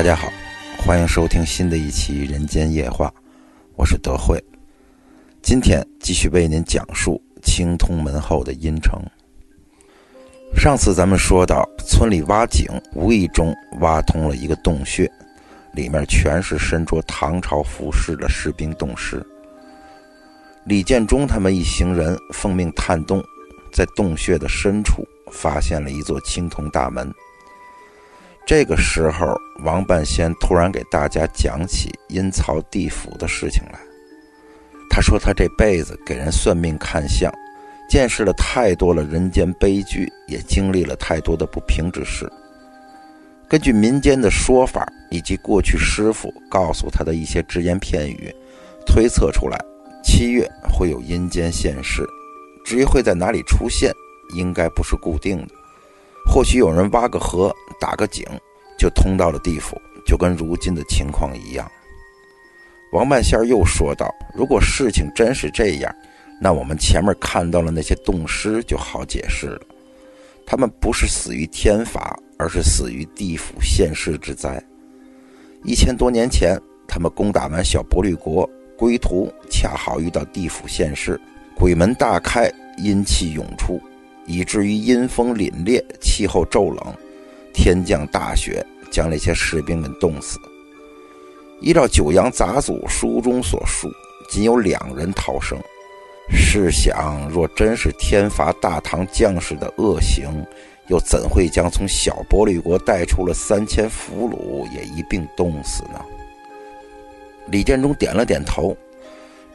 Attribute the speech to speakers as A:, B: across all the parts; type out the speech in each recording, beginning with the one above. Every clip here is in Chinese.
A: 大家好，欢迎收听新的一期《人间夜话》，我是德惠。今天继续为您讲述青通门后的阴城。上次咱们说到，村里挖井，无意中挖通了一个洞穴，里面全是身着唐朝服饰的士兵洞师。李建忠他们一行人奉命探洞，在洞穴的深处发现了一座青铜大门。这个时候，王半仙突然给大家讲起阴曹地府的事情来。他说：“他这辈子给人算命看相，见识了太多了人间悲剧，也经历了太多的不平之事。根据民间的说法，以及过去师傅告诉他的一些只言片语，推测出来，七月会有阴间现世。至于会在哪里出现，应该不是固定的。或许有人挖个河，打个井，就通到了地府，就跟如今的情况一样。”王半仙又说道：“如果事情真是这样，那我们前面看到了那些洞师就好解释了。他们不是死于天罚，而是死于地府现世之灾。一千多年前，他们攻打完小波律国，归途恰好遇到地府现世，鬼门大开，阴气涌出，以至于阴风凛冽，气候骤冷，天降大雪，将那些士兵们冻死。”依照九阳杂祖书中所述，仅有两人逃生。试想，若真是天罚大唐将士的恶行，又怎会将从小波律国带出了三千俘虏也一并冻死呢？李建忠点了点头。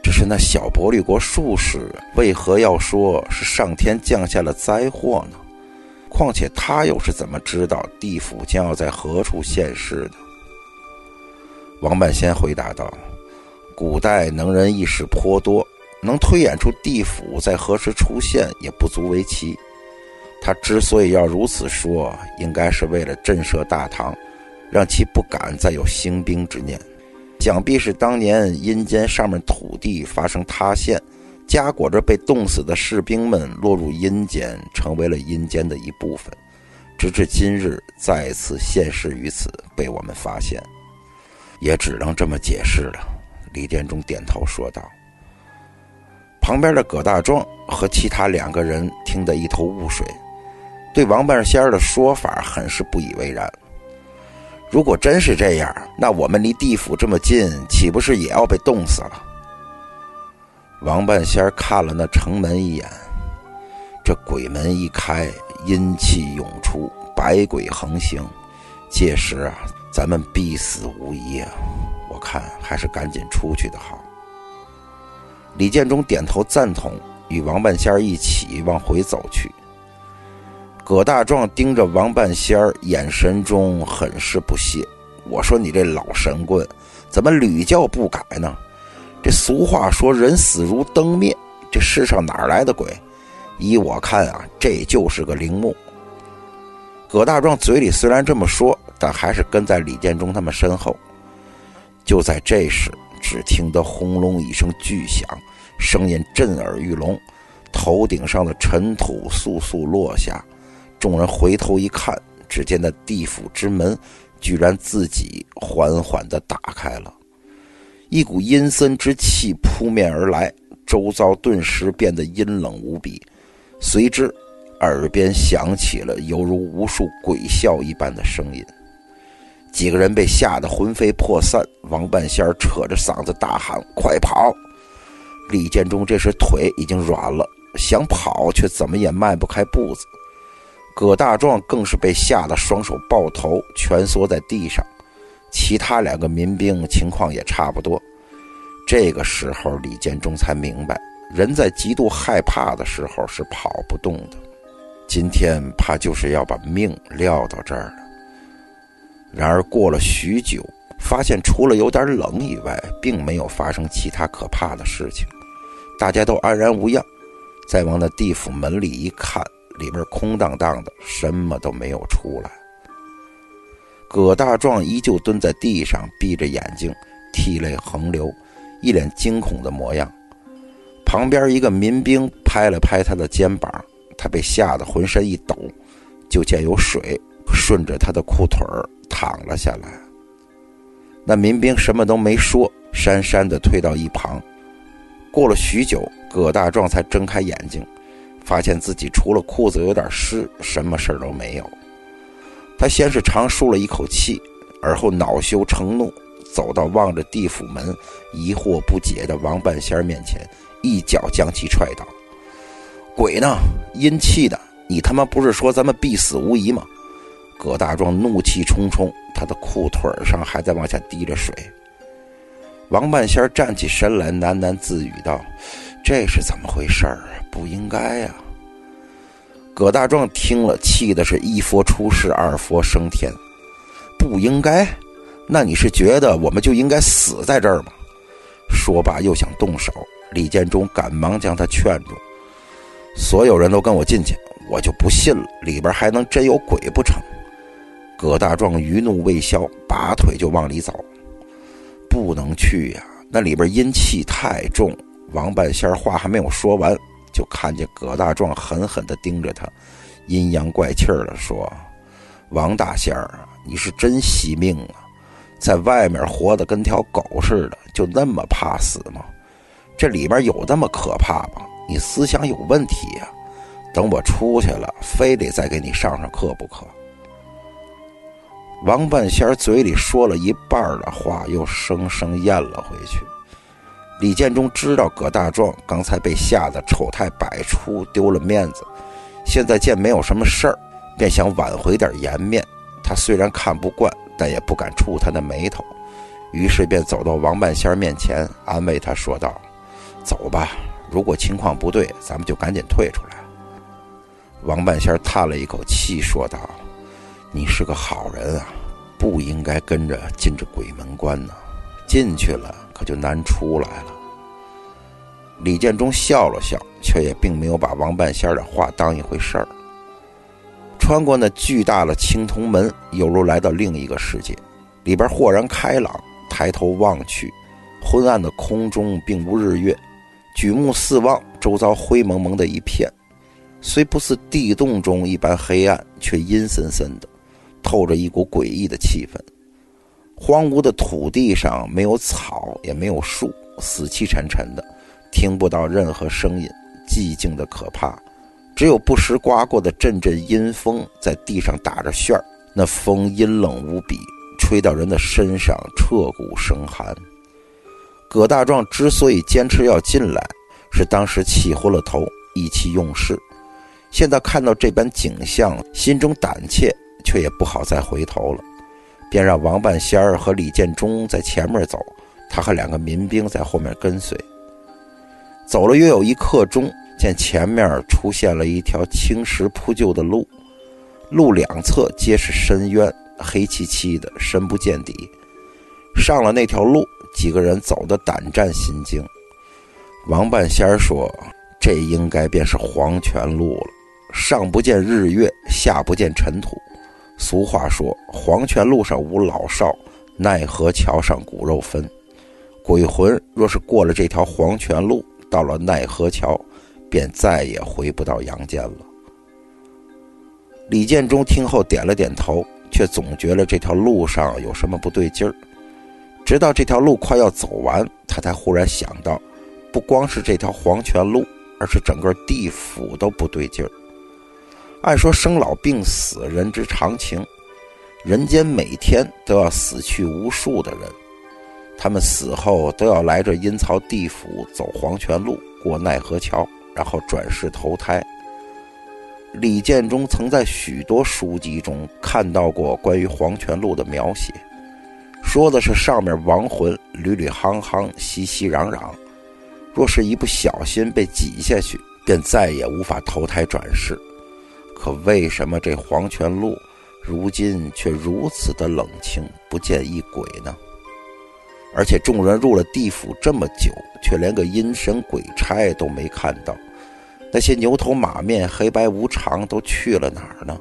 A: 只是那小波律国术士，为何要说是上天降下了灾祸呢？况且他又是怎么知道地府将要在何处现世的？王半仙回答道：“古代能人异士颇多，能推演出地府在何时出现也不足为奇。他之所以要如此说，应该是为了震慑大唐，让其不敢再有兴兵之念。想必是当年阴间上面土地发生塌陷，夹裹着被冻死的士兵们落入阴间，成为了阴间的一部分，直至今日再次现世于此，被我们发现。”也只能这么解释了。李建忠点头说道。旁边的葛大壮和其他两个人听得一头雾水，对王半仙儿的说法很是不以为然。如果真是这样，那我们离地府这么近，岂不是也要被冻死了？王半仙儿看了那城门一眼，这鬼门一开，阴气涌出，百鬼横行，届时啊。咱们必死无疑啊！我看还是赶紧出去的好。李建忠点头赞同，与王半仙儿一起往回走去。葛大壮盯着王半仙儿，眼神中很是不屑。我说：“你这老神棍，怎么屡教不改呢？这俗话说‘人死如灯灭’，这世上哪来的鬼？依我看啊，这就是个陵墓。”葛大壮嘴里虽然这么说。但还是跟在李建忠他们身后。就在这时，只听得轰隆一声巨响，声音震耳欲聋，头顶上的尘土簌簌落下。众人回头一看，只见那地府之门居然自己缓缓地打开了，一股阴森之气扑面而来，周遭顿时变得阴冷无比。随之，耳边响起了犹如无数鬼笑一般的声音。几个人被吓得魂飞魄散，王半仙扯着嗓子大喊：“快跑！”李建忠这时腿已经软了，想跑却怎么也迈不开步子。葛大壮更是被吓得双手抱头，蜷缩在地上。其他两个民兵情况也差不多。这个时候，李建忠才明白，人在极度害怕的时候是跑不动的。今天怕就是要把命撂到这儿了。然而过了许久，发现除了有点冷以外，并没有发生其他可怕的事情，大家都安然无恙。再往那地府门里一看，里面空荡荡的，什么都没有出来。葛大壮依旧蹲在地上，闭着眼睛，涕泪横流，一脸惊恐的模样。旁边一个民兵拍了拍他的肩膀，他被吓得浑身一抖，就见有水顺着他的裤腿儿。躺了下来，那民兵什么都没说，讪讪地退到一旁。过了许久，葛大壮才睁开眼睛，发现自己除了裤子有点湿，什么事儿都没有。他先是长舒了一口气，而后恼羞成怒，走到望着地府门、疑惑不解的王半仙面前，一脚将其踹倒。鬼呢？阴气的！你他妈不是说咱们必死无疑吗？葛大壮怒气冲冲，他的裤腿上还在往下滴着水。王半仙站起身来，喃喃自语道：“这是怎么回事儿？不应该呀！”葛大壮听了，气的是一佛出世，二佛升天。不应该？那你是觉得我们就应该死在这儿吗？说罢又想动手，李建忠赶忙将他劝住。所有人都跟我进去，我就不信了，里边还能真有鬼不成？葛大壮余怒未消，拔腿就往里走。不能去呀，那里边阴气太重。王半仙话还没有说完，就看见葛大壮狠狠地盯着他，阴阳怪气儿地说：“王大仙儿，你是真惜命啊，在外面活得跟条狗似的，就那么怕死吗？这里边有那么可怕吗？”你思想有问题呀！等我出去了，非得再给你上上课不可。王半仙嘴里说了一半的话，又生生咽了回去。李建忠知道葛大壮刚才被吓得丑态百出，丢了面子，现在见没有什么事儿，便想挽回点颜面。他虽然看不惯，但也不敢触他的眉头，于是便走到王半仙面前，安慰他说道：“走吧。”如果情况不对，咱们就赶紧退出来。王半仙叹了一口气，说道：“你是个好人啊，不应该跟着进这鬼门关呢。进去了可就难出来了。”李建忠笑了笑，却也并没有把王半仙的话当一回事儿。穿过那巨大的青铜门，犹如来到另一个世界，里边豁然开朗。抬头望去，昏暗的空中并无日月。举目四望，周遭灰蒙蒙的一片，虽不似地洞中一般黑暗，却阴森森的，透着一股诡异的气氛。荒芜的土地上没有草，也没有树，死气沉沉的，听不到任何声音，寂静的可怕。只有不时刮过的阵阵阴风在地上打着旋儿，那风阴冷无比，吹到人的身上，彻骨生寒。葛大壮之所以坚持要进来，是当时气昏了头，意气用事。现在看到这般景象，心中胆怯，却也不好再回头了，便让王半仙儿和李建忠在前面走，他和两个民兵在后面跟随。走了约有一刻钟，见前面出现了一条青石铺就的路，路两侧皆是深渊，黑漆漆的，深不见底。上了那条路。几个人走得胆战心惊。王半仙儿说：“这应该便是黄泉路了。上不见日月，下不见尘土。俗话说，黄泉路上无老少，奈何桥上骨肉分。鬼魂若是过了这条黄泉路，到了奈何桥，便再也回不到阳间了。”李建忠听后点了点头，却总觉得这条路上有什么不对劲儿。直到这条路快要走完，他才忽然想到，不光是这条黄泉路，而是整个地府都不对劲儿。按说生老病死，人之常情，人间每天都要死去无数的人，他们死后都要来这阴曹地府，走黄泉路，过奈何桥，然后转世投胎。李建忠曾在许多书籍中看到过关于黄泉路的描写。说的是上面亡魂屡屡夯夯、熙熙攘攘，若是一不小心被挤下去，便再也无法投胎转世。可为什么这黄泉路如今却如此的冷清，不见一鬼呢？而且众人入了地府这么久，却连个阴神鬼差都没看到，那些牛头马面、黑白无常都去了哪儿呢？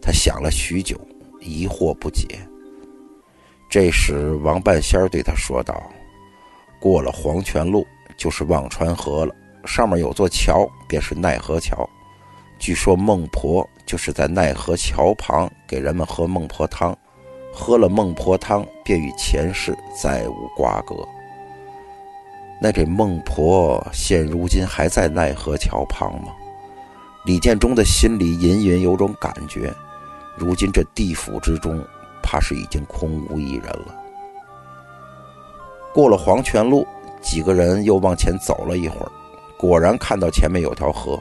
A: 他想了许久，疑惑不解。这时，王半仙儿对他说道：“过了黄泉路，就是忘川河了。上面有座桥，便是奈何桥。据说孟婆就是在奈何桥旁给人们喝孟婆汤，喝了孟婆汤，便与前世再无瓜葛。那这孟婆现如今还在奈何桥旁吗？李建忠的心里隐隐有种感觉，如今这地府之中，怕是已经空无一人了。过了黄泉路，几个人又往前走了一会儿，果然看到前面有条河。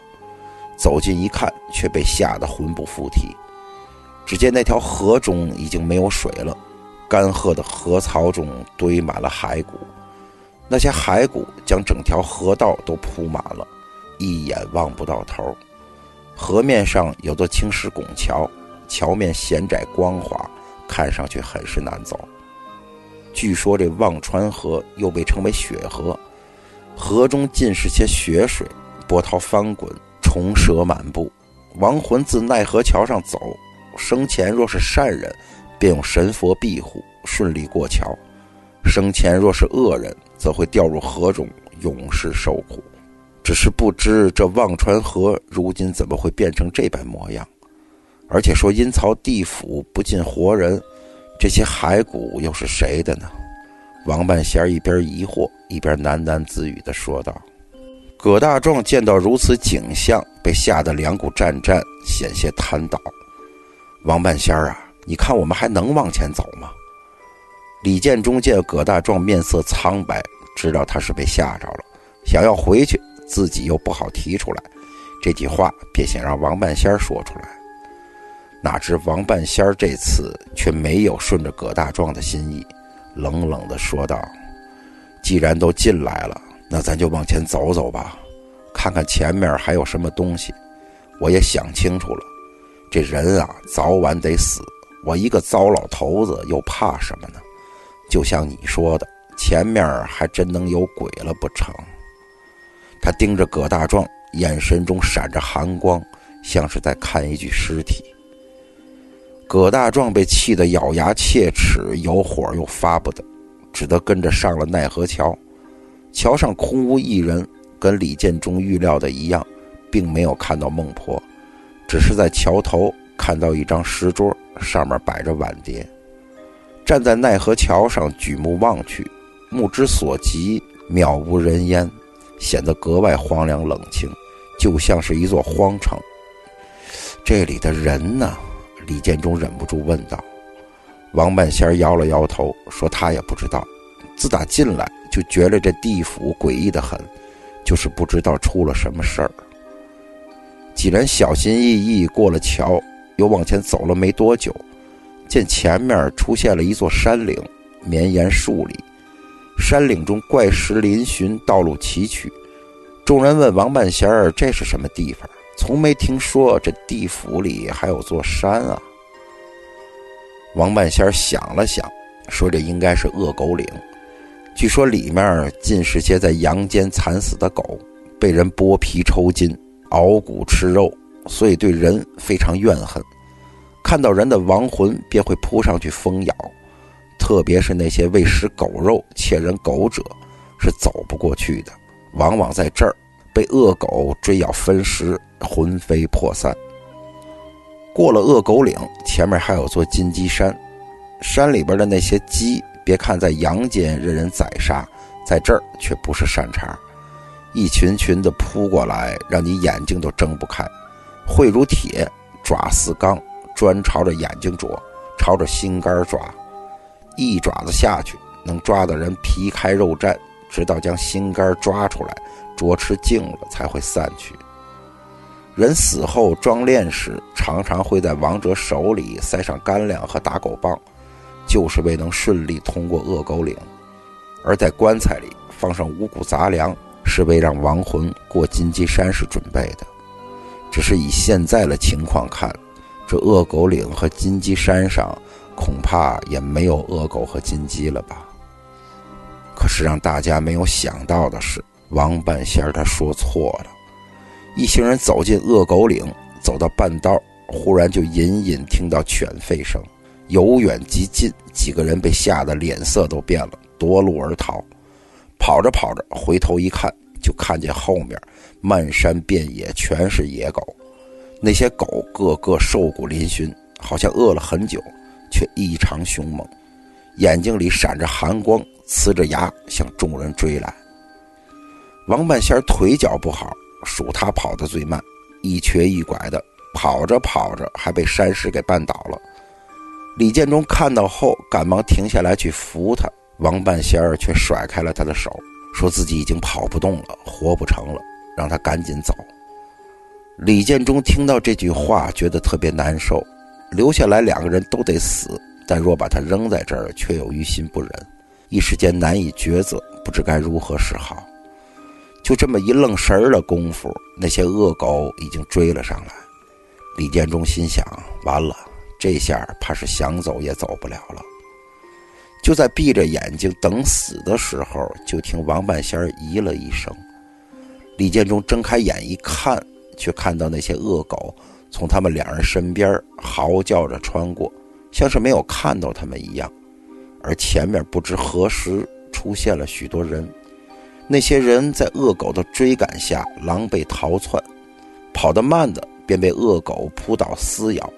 A: 走近一看，却被吓得魂不附体。只见那条河中已经没有水了，干涸的河槽中堆满了骸骨，那些骸骨将整条河道都铺满了，一眼望不到头。河面上有座青石拱桥，桥面险窄光滑，看上去很是难走。据说这忘川河又被称为血河，河中尽是些血水，波涛翻滚。虫蛇满布，亡魂自奈何桥上走，生前若是善人，便有神佛庇护，顺利过桥；生前若是恶人，则会掉入河中，永世受苦。只是不知这忘川河如今怎么会变成这般模样？而且说阴曹地府不进活人，这些骸骨又是谁的呢？王半仙一边疑惑，一边喃喃自语地说道。葛大壮见到如此景象，被吓得两股战战，险些瘫倒。王半仙儿啊，你看我们还能往前走吗？李建忠见葛大壮面色苍白，知道他是被吓着了，想要回去，自己又不好提出来，这句话便想让王半仙儿说出来。哪知王半仙儿这次却没有顺着葛大壮的心意，冷冷地说道：“既然都进来了。”那咱就往前走走吧，看看前面还有什么东西。我也想清楚了，这人啊，早晚得死。我一个糟老头子，又怕什么呢？就像你说的，前面还真能有鬼了不成？他盯着葛大壮，眼神中闪着寒光，像是在看一具尸体。葛大壮被气得咬牙切齿，有火又发不得，只得跟着上了奈何桥。桥上空无一人，跟李建忠预料的一样，并没有看到孟婆，只是在桥头看到一张石桌，上面摆着碗碟。站在奈何桥上，举目望去，目之所及渺无人烟，显得格外荒凉冷清，就像是一座荒城。这里的人呢？李建忠忍不住问道。王半仙摇了摇头，说他也不知道。自打进来。就觉得这地府诡异的很，就是不知道出了什么事儿。几人小心翼翼过了桥，又往前走了没多久，见前面出现了一座山岭，绵延数里。山岭中怪石嶙峋，道路崎岖。众人问王半仙儿：“这是什么地方？从没听说这地府里还有座山啊。”王半仙儿想了想，说：“这应该是恶狗岭。”据说里面尽是些在阳间惨死的狗，被人剥皮抽筋、熬骨吃肉，所以对人非常怨恨。看到人的亡魂便会扑上去疯咬，特别是那些为食狗肉、切人狗者，是走不过去的，往往在这儿被恶狗追咬分食，魂飞魄散。过了恶狗岭，前面还有座金鸡山，山里边的那些鸡。别看在阳间任人宰杀，在这儿却不是善茬，一群群的扑过来，让你眼睛都睁不开。喙如铁，爪似钢，专朝着眼睛啄，朝着心肝抓。一爪子下去，能抓的人皮开肉绽，直到将心肝抓出来，啄吃净了才会散去。人死后装殓时，常常会在亡者手里塞上干粮和打狗棒。就是为能顺利通过恶狗岭，而在棺材里放上五谷杂粮，是为让亡魂过金鸡山时准备的。只是以现在的情况看，这恶狗岭和金鸡山上恐怕也没有恶狗和金鸡了吧？可是让大家没有想到的是，王半仙他说错了。一行人走进恶狗岭，走到半道，忽然就隐隐听到犬吠声。由远及近，几个人被吓得脸色都变了，夺路而逃。跑着跑着，回头一看，就看见后面漫山遍野全是野狗。那些狗个个瘦骨嶙峋，好像饿了很久，却异常凶猛，眼睛里闪着寒光，呲着牙向众人追来。王半仙腿脚不好，属他跑得最慢，一瘸一拐的跑着跑着，还被山石给绊倒了。李建忠看到后，赶忙停下来去扶他，王半仙儿却甩开了他的手，说自己已经跑不动了，活不成了，让他赶紧走。李建忠听到这句话，觉得特别难受。留下来两个人都得死，但若把他扔在这儿，却又于心不忍，一时间难以抉择，不知该如何是好。就这么一愣神儿的功夫，那些恶狗已经追了上来。李建忠心想：完了，这下怕是想走也走不了了。就在闭着眼睛等死的时候，就听王半仙儿咦了一声。李建忠睁开眼一看。却看到那些恶狗从他们两人身边嚎叫着穿过，像是没有看到他们一样。而前面不知何时出现了许多人，那些人在恶狗的追赶下狼狈逃窜，跑得慢的便被恶狗扑倒撕咬，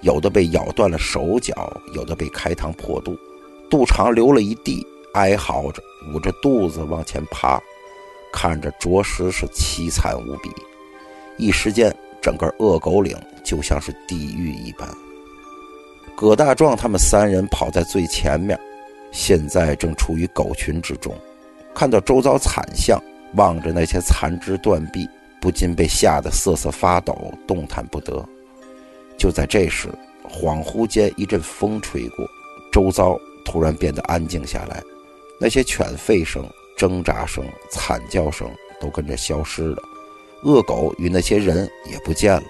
A: 有的被咬断了手脚，有的被开膛破肚，肚肠流了一地，哀嚎着捂着肚子往前爬，看着着实是凄惨无比。一时间，整个恶狗岭就像是地狱一般。葛大壮他们三人跑在最前面，现在正处于狗群之中，看到周遭惨象，望着那些残肢断臂，不禁被吓得瑟瑟发抖，动弹不得。就在这时，恍惚间一阵风吹过，周遭突然变得安静下来，那些犬吠声、挣扎声、惨叫声都跟着消失了。恶狗与那些人也不见了，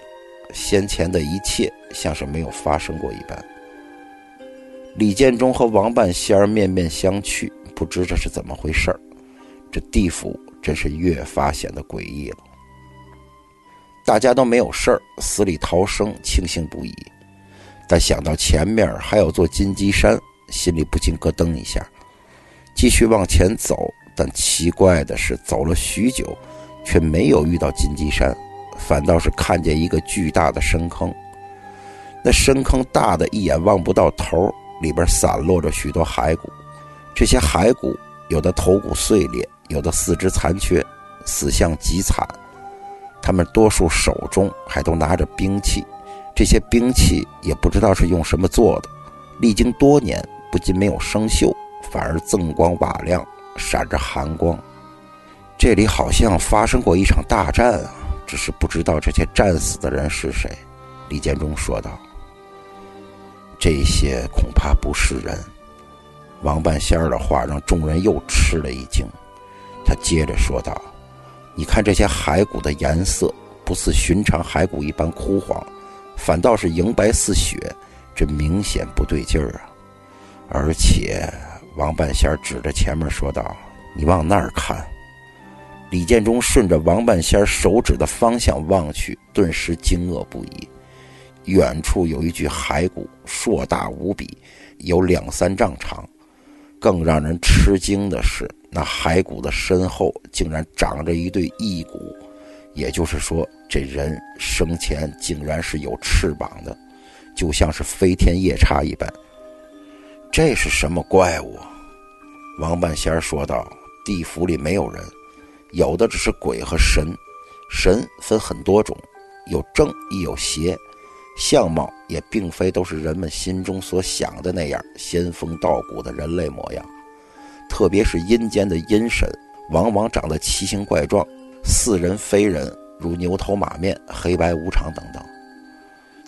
A: 先前的一切像是没有发生过一般。李建忠和王半仙儿面面相觑，不知这是怎么回事儿。这地府真是越发显得诡异了。大家都没有事儿，死里逃生，庆幸不已。但想到前面还有座金鸡山，心里不禁咯噔一下。继续往前走，但奇怪的是，走了许久。却没有遇到金鸡山，反倒是看见一个巨大的深坑。那深坑大的一眼望不到头，里边散落着许多骸骨。这些骸骨有的头骨碎裂，有的四肢残缺，死相极惨。他们多数手中还都拿着兵器，这些兵器也不知道是用什么做的。历经多年，不仅没有生锈，反而锃光瓦亮，闪着寒光。这里好像发生过一场大战啊，只是不知道这些战死的人是谁。”李建忠说道。“这些恐怕不是人。”王半仙儿的话让众人又吃了一惊。他接着说道：“你看这些骸骨的颜色，不似寻常骸骨一般枯黄，反倒是银白似雪，这明显不对劲儿啊！而且，王半仙指着前面说道：‘你往那儿看。’”李建忠顺着王半仙手指的方向望去，顿时惊愕不已。远处有一具骸骨，硕大无比，有两三丈长。更让人吃惊的是，那骸骨的身后竟然长着一对翼骨，也就是说，这人生前竟然是有翅膀的，就像是飞天夜叉一般。这是什么怪物？王半仙说道：“地府里没有人。”有的只是鬼和神，神分很多种，有正亦有邪，相貌也并非都是人们心中所想的那样仙风道骨的人类模样。特别是阴间的阴神，往往长得奇形怪状，似人非人，如牛头马面、黑白无常等等。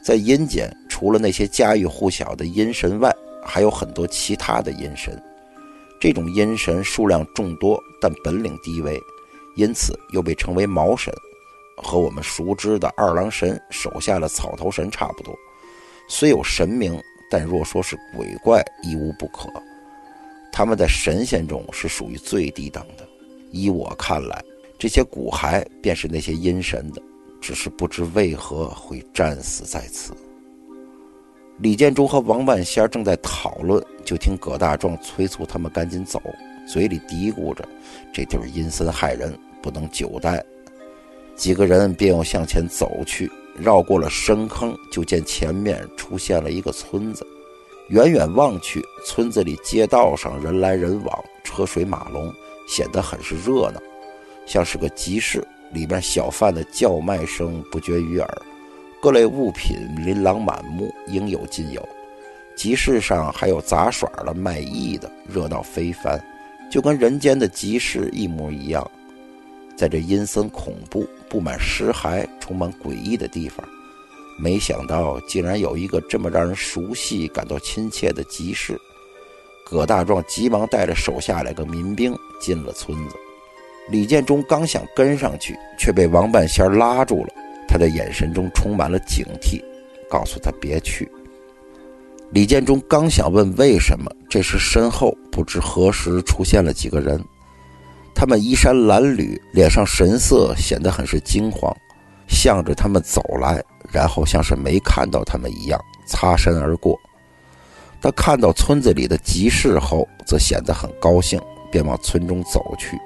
A: 在阴间，除了那些家喻户晓的阴神外，还有很多其他的阴神。这种阴神数量众多，但本领低微。因此又被称为毛神，和我们熟知的二郎神手下的草头神差不多。虽有神名，但若说是鬼怪，亦无不可。他们在神仙中是属于最低等的。依我看来，这些骨骸便是那些阴神的，只是不知为何会战死在此。李建忠和王万仙正在讨论，就听葛大壮催促他们赶紧走。嘴里嘀咕着：“这地儿阴森害人，不能久待。”几个人便又向前走去，绕过了深坑，就见前面出现了一个村子。远远望去，村子里街道上人来人往，车水马龙，显得很是热闹，像是个集市。里边小贩的叫卖声不绝于耳，各类物品琳琅满目，应有尽有。集市上还有杂耍的、卖艺的，热闹非凡，就跟人间的集市一模一样。在这阴森恐怖、布满尸骸、充满诡异的地方，没想到竟然有一个这么让人熟悉、感到亲切的集市。葛大壮急忙带着手下两个民兵进了村子。李建忠刚想跟上去，却被王半仙拉住了。他的眼神中充满了警惕，告诉他别去。李建忠刚想问为什么，这时身后不知何时出现了几个人，他们衣衫褴褛，脸上神色显得很是惊慌，向着他们走来，然后像是没看到他们一样擦身而过。他看到村子里的集市后，则显得很高兴，便往村中走去。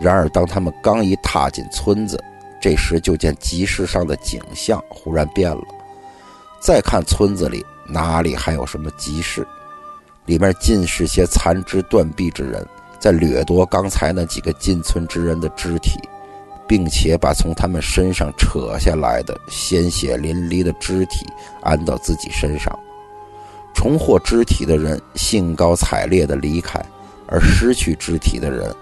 A: 然而，当他们刚一踏进村子，这时就见集市上的景象忽然变了。再看村子里，哪里还有什么集市？里面尽是些残肢断臂之人，在掠夺刚才那几个进村之人的肢体，并且把从他们身上扯下来的鲜血淋漓的肢体安到自己身上。重获肢体的人兴高采烈地离开，而失去肢体的人。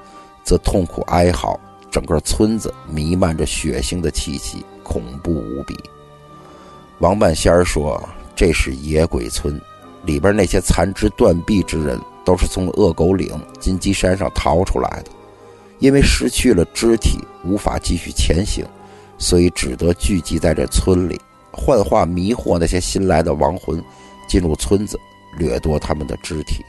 A: 则痛苦哀嚎，整个村子弥漫着血腥的气息，恐怖无比。王半仙儿说：“这是野鬼村，里边那些残肢断臂之人，都是从恶狗岭金鸡山上逃出来的。因为失去了肢体，无法继续前行，所以只得聚集在这村里，幻化迷惑那些新来的亡魂，进入村子，掠夺他们的肢体。”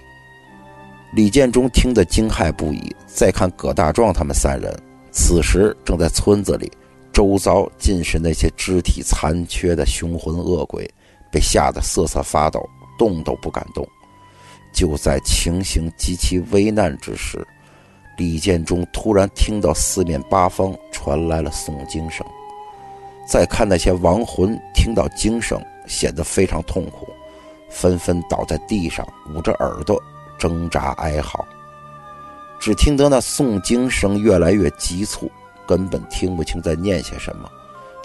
A: 李建忠听得惊骇不已。再看葛大壮他们三人，此时正在村子里，周遭尽是那些肢体残缺的凶魂恶鬼，被吓得瑟瑟发抖，动都不敢动。就在情形极其危难之时，李建忠突然听到四面八方传来了诵经声。再看那些亡魂，听到经声，显得非常痛苦，纷纷倒在地上，捂着耳朵。挣扎哀嚎，只听得那诵经声越来越急促，根本听不清在念些什么。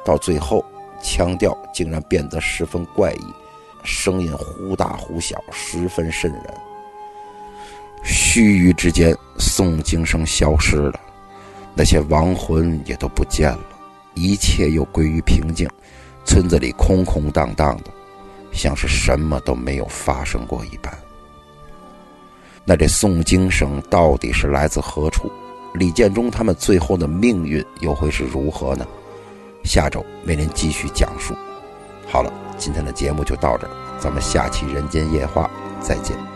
A: 到最后，腔调竟然变得十分怪异，声音忽大忽小，十分瘆人。须臾之间，诵经声消失了，那些亡魂也都不见了，一切又归于平静。村子里空空荡荡的，像是什么都没有发生过一般。那这诵经声到底是来自何处？李建忠他们最后的命运又会是如何呢？下周为您继续讲述。好了，今天的节目就到这儿，咱们下期《人间夜话》再见。